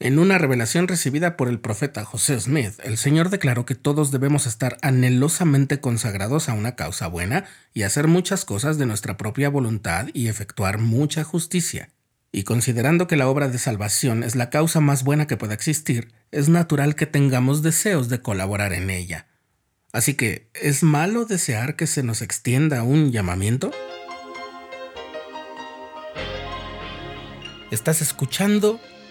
En una revelación recibida por el profeta José Smith, el Señor declaró que todos debemos estar anhelosamente consagrados a una causa buena y hacer muchas cosas de nuestra propia voluntad y efectuar mucha justicia. Y considerando que la obra de salvación es la causa más buena que pueda existir, es natural que tengamos deseos de colaborar en ella. Así que, ¿es malo desear que se nos extienda un llamamiento? Estás escuchando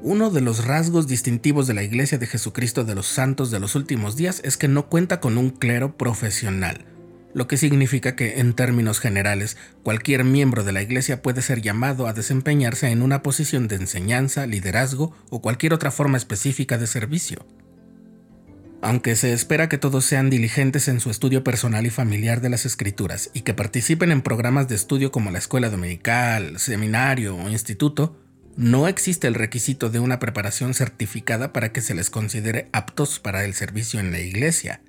Uno de los rasgos distintivos de la Iglesia de Jesucristo de los Santos de los Últimos Días es que no cuenta con un clero profesional, lo que significa que, en términos generales, cualquier miembro de la Iglesia puede ser llamado a desempeñarse en una posición de enseñanza, liderazgo o cualquier otra forma específica de servicio. Aunque se espera que todos sean diligentes en su estudio personal y familiar de las escrituras y que participen en programas de estudio como la escuela dominical, seminario o instituto, no existe el requisito de una preparación certificada para que se les considere aptos para el servicio en la iglesia.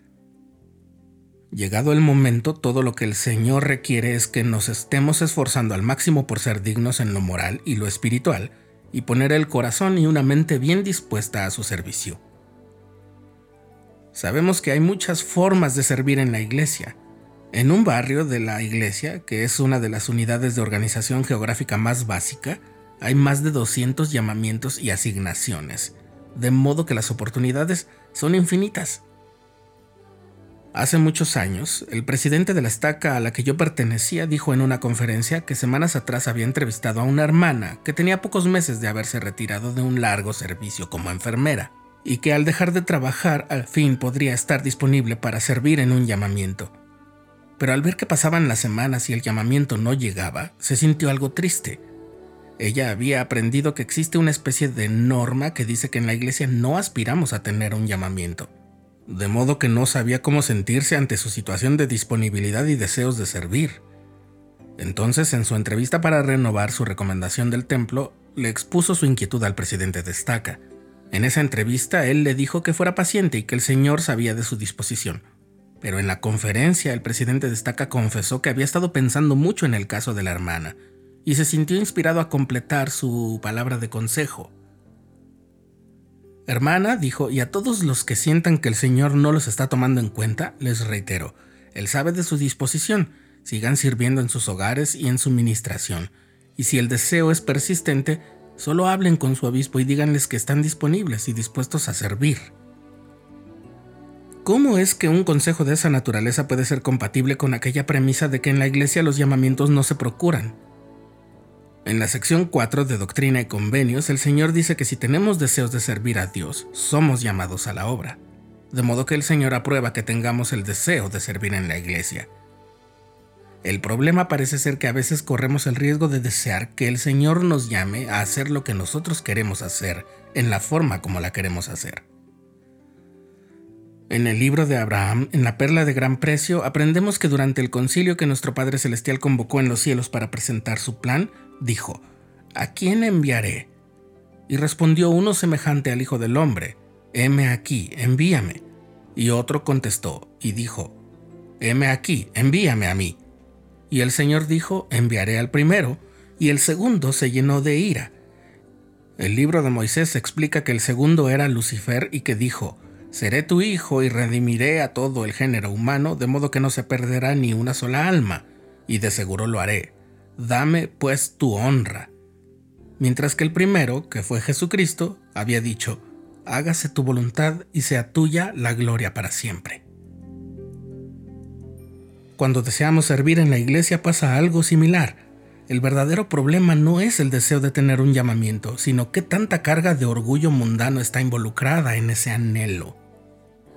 Llegado el momento, todo lo que el Señor requiere es que nos estemos esforzando al máximo por ser dignos en lo moral y lo espiritual, y poner el corazón y una mente bien dispuesta a su servicio. Sabemos que hay muchas formas de servir en la iglesia. En un barrio de la iglesia, que es una de las unidades de organización geográfica más básica, hay más de 200 llamamientos y asignaciones, de modo que las oportunidades son infinitas. Hace muchos años, el presidente de la estaca a la que yo pertenecía dijo en una conferencia que semanas atrás había entrevistado a una hermana que tenía pocos meses de haberse retirado de un largo servicio como enfermera y que al dejar de trabajar al fin podría estar disponible para servir en un llamamiento. Pero al ver que pasaban las semanas y el llamamiento no llegaba, se sintió algo triste ella había aprendido que existe una especie de norma que dice que en la iglesia no aspiramos a tener un llamamiento, de modo que no sabía cómo sentirse ante su situación de disponibilidad y deseos de servir. Entonces, en su entrevista para renovar su recomendación del templo, le expuso su inquietud al presidente de Estaca. En esa entrevista, él le dijo que fuera paciente y que el Señor sabía de su disposición. Pero en la conferencia, el presidente de Estaca confesó que había estado pensando mucho en el caso de la hermana y se sintió inspirado a completar su palabra de consejo. Hermana, dijo, y a todos los que sientan que el Señor no los está tomando en cuenta, les reitero, Él sabe de su disposición, sigan sirviendo en sus hogares y en su ministración, y si el deseo es persistente, solo hablen con su obispo y díganles que están disponibles y dispuestos a servir. ¿Cómo es que un consejo de esa naturaleza puede ser compatible con aquella premisa de que en la iglesia los llamamientos no se procuran? En la sección 4 de Doctrina y Convenios, el Señor dice que si tenemos deseos de servir a Dios, somos llamados a la obra. De modo que el Señor aprueba que tengamos el deseo de servir en la iglesia. El problema parece ser que a veces corremos el riesgo de desear que el Señor nos llame a hacer lo que nosotros queremos hacer, en la forma como la queremos hacer. En el libro de Abraham, en la perla de gran precio, aprendemos que durante el concilio que nuestro Padre Celestial convocó en los cielos para presentar su plan, dijo, ¿A quién enviaré? Y respondió uno semejante al Hijo del Hombre, heme aquí, envíame. Y otro contestó y dijo, heme aquí, envíame a mí. Y el Señor dijo, enviaré al primero, y el segundo se llenó de ira. El libro de Moisés explica que el segundo era Lucifer y que dijo, Seré tu hijo y redimiré a todo el género humano, de modo que no se perderá ni una sola alma, y de seguro lo haré dame pues tu honra. Mientras que el primero, que fue Jesucristo, había dicho, hágase tu voluntad y sea tuya la gloria para siempre. Cuando deseamos servir en la iglesia pasa algo similar. El verdadero problema no es el deseo de tener un llamamiento, sino que tanta carga de orgullo mundano está involucrada en ese anhelo.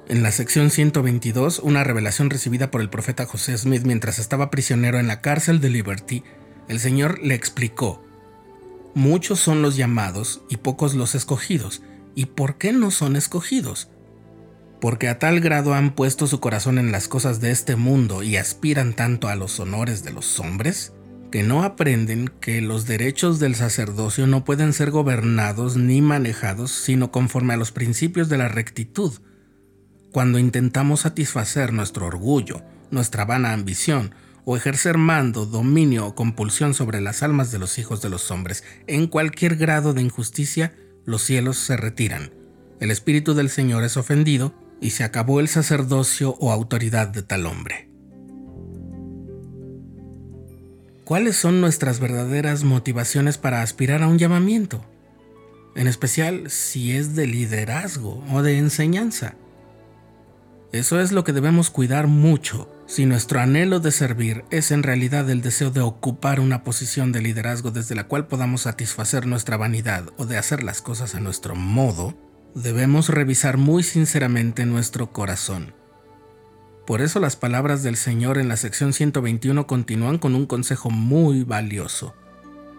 En la sección 122, una revelación recibida por el profeta José Smith mientras estaba prisionero en la cárcel de Liberty, el Señor le explicó, Muchos son los llamados y pocos los escogidos. ¿Y por qué no son escogidos? Porque a tal grado han puesto su corazón en las cosas de este mundo y aspiran tanto a los honores de los hombres, que no aprenden que los derechos del sacerdocio no pueden ser gobernados ni manejados sino conforme a los principios de la rectitud. Cuando intentamos satisfacer nuestro orgullo, nuestra vana ambición, o ejercer mando, dominio o compulsión sobre las almas de los hijos de los hombres en cualquier grado de injusticia, los cielos se retiran. El Espíritu del Señor es ofendido y se acabó el sacerdocio o autoridad de tal hombre. ¿Cuáles son nuestras verdaderas motivaciones para aspirar a un llamamiento? En especial si es de liderazgo o de enseñanza. Eso es lo que debemos cuidar mucho si nuestro anhelo de servir es en realidad el deseo de ocupar una posición de liderazgo desde la cual podamos satisfacer nuestra vanidad o de hacer las cosas a nuestro modo, debemos revisar muy sinceramente nuestro corazón. Por eso las palabras del Señor en la sección 121 continúan con un consejo muy valioso.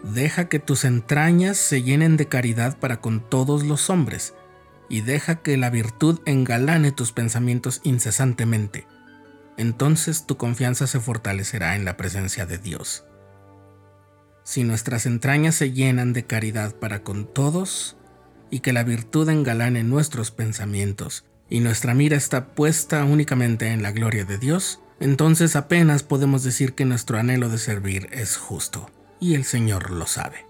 Deja que tus entrañas se llenen de caridad para con todos los hombres, y deja que la virtud engalane tus pensamientos incesantemente entonces tu confianza se fortalecerá en la presencia de Dios. Si nuestras entrañas se llenan de caridad para con todos, y que la virtud engalane nuestros pensamientos, y nuestra mira está puesta únicamente en la gloria de Dios, entonces apenas podemos decir que nuestro anhelo de servir es justo, y el Señor lo sabe.